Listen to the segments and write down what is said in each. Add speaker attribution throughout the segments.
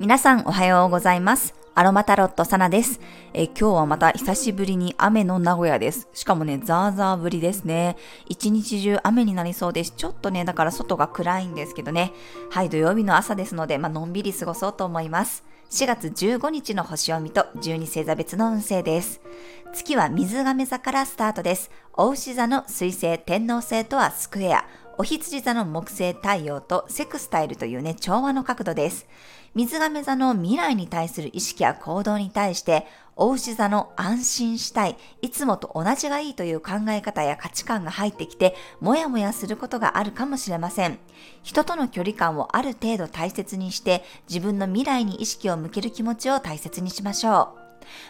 Speaker 1: 皆さんおはようございます。アロマタロットサナです。え今日はまた久しぶりに雨の名古屋です。しかもね、ザーザー降りですね。一日中雨になりそうです。ちょっとね、だから外が暗いんですけどね。はい、土曜日の朝ですので、まあのんびり過ごそうと思います。4月15日の星読みと12星座別の運勢です。月は水亀座からスタートです。お牛座の水星、天皇星とはスクエア。お羊座の木星太陽とセクスタイルというね、調和の角度です。水亀座の未来に対する意識や行動に対して、お牛座の安心したい、いつもと同じがいいという考え方や価値観が入ってきて、もやもやすることがあるかもしれません。人との距離感をある程度大切にして、自分の未来に意識を向ける気持ちを大切にしましょう。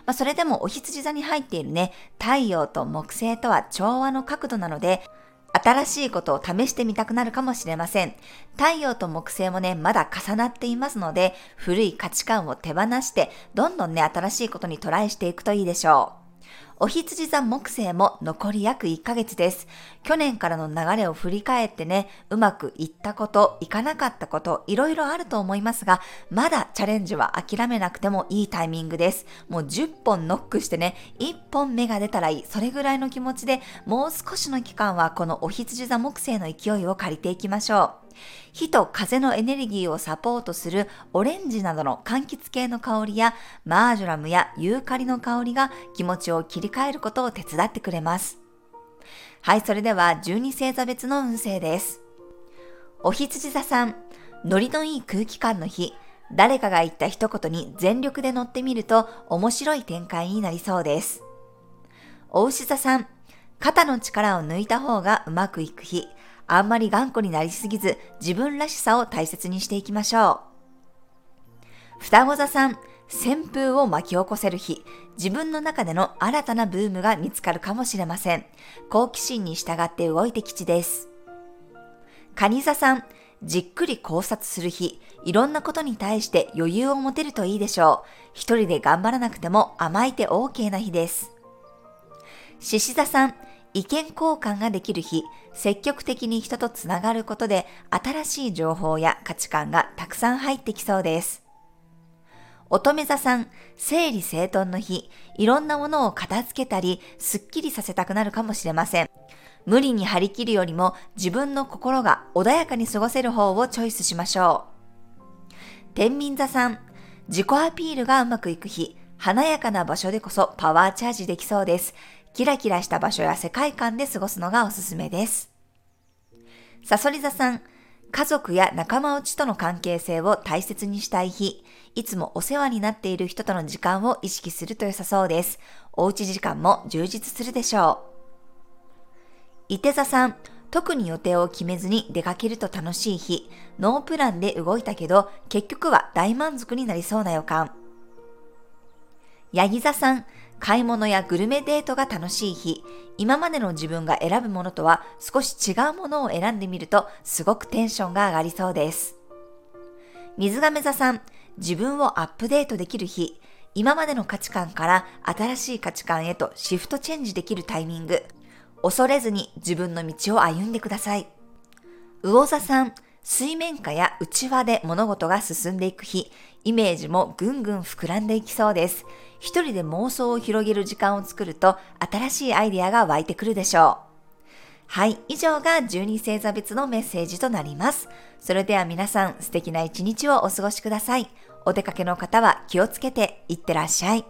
Speaker 1: まあ、それでもお羊座に入っているね、太陽と木星とは調和の角度なので、新しいことを試してみたくなるかもしれません。太陽と木星もね、まだ重なっていますので、古い価値観を手放して、どんどんね、新しいことにトライしていくといいでしょう。お羊座木星も残り約1ヶ月です。去年からの流れを振り返ってね、うまくいったこと、いかなかったこと、いろいろあると思いますが、まだチャレンジは諦めなくてもいいタイミングです。もう10本ノックしてね、1本目が出たらいい。それぐらいの気持ちで、もう少しの期間はこのお羊座木星の勢いを借りていきましょう。火と風のエネルギーをサポートするオレンジなどの柑橘系の香りやマージョラムやユーカリの香りが気持ちを切り替えることを手伝ってくれます。はい、それでは12星座別の運勢です。お羊座さん、ノリのいい空気感の日、誰かが言った一言に全力で乗ってみると面白い展開になりそうです。お牛座さん、肩の力を抜いた方がうまくいく日、あんまり頑固になりすぎず自分らしさを大切にしていきましょう。双子座さん、旋風を巻き起こせる日、自分の中での新たなブームが見つかるかもしれません。好奇心に従って動いて吉です。蟹座さん、じっくり考察する日、いろんなことに対して余裕を持てるといいでしょう。一人で頑張らなくても甘えて OK な日です。獅子座さん、意見交換ができる日、積極的に人とつながることで新しい情報や価値観がたくさん入ってきそうです。乙女座さん、整理整頓の日、いろんなものを片付けたり、すっきりさせたくなるかもしれません。無理に張り切るよりも自分の心が穏やかに過ごせる方をチョイスしましょう。天秤座さん、自己アピールがうまくいく日、華やかな場所でこそパワーチャージできそうです。キラキラした場所や世界観で過ごすのがおすすめです。サソリ座さん、家族や仲間内との関係性を大切にしたい日、いつもお世話になっている人との時間を意識すると良さそうです。おうち時間も充実するでしょう。伊手座さん、特に予定を決めずに出かけると楽しい日、ノープランで動いたけど、結局は大満足になりそうな予感。ヤギ座さん、買い物やグルメデートが楽しい日、今までの自分が選ぶものとは少し違うものを選んでみるとすごくテンションが上がりそうです。水亀座さん、自分をアップデートできる日、今までの価値観から新しい価値観へとシフトチェンジできるタイミング、恐れずに自分の道を歩んでください。魚座さん、水面下や内輪で物事が進んでいく日、イメージもぐんぐん膨らんでいきそうです。一人で妄想を広げる時間を作ると、新しいアイディアが湧いてくるでしょう。はい、以上が12星座別のメッセージとなります。それでは皆さん素敵な一日をお過ごしください。お出かけの方は気をつけていってらっしゃい。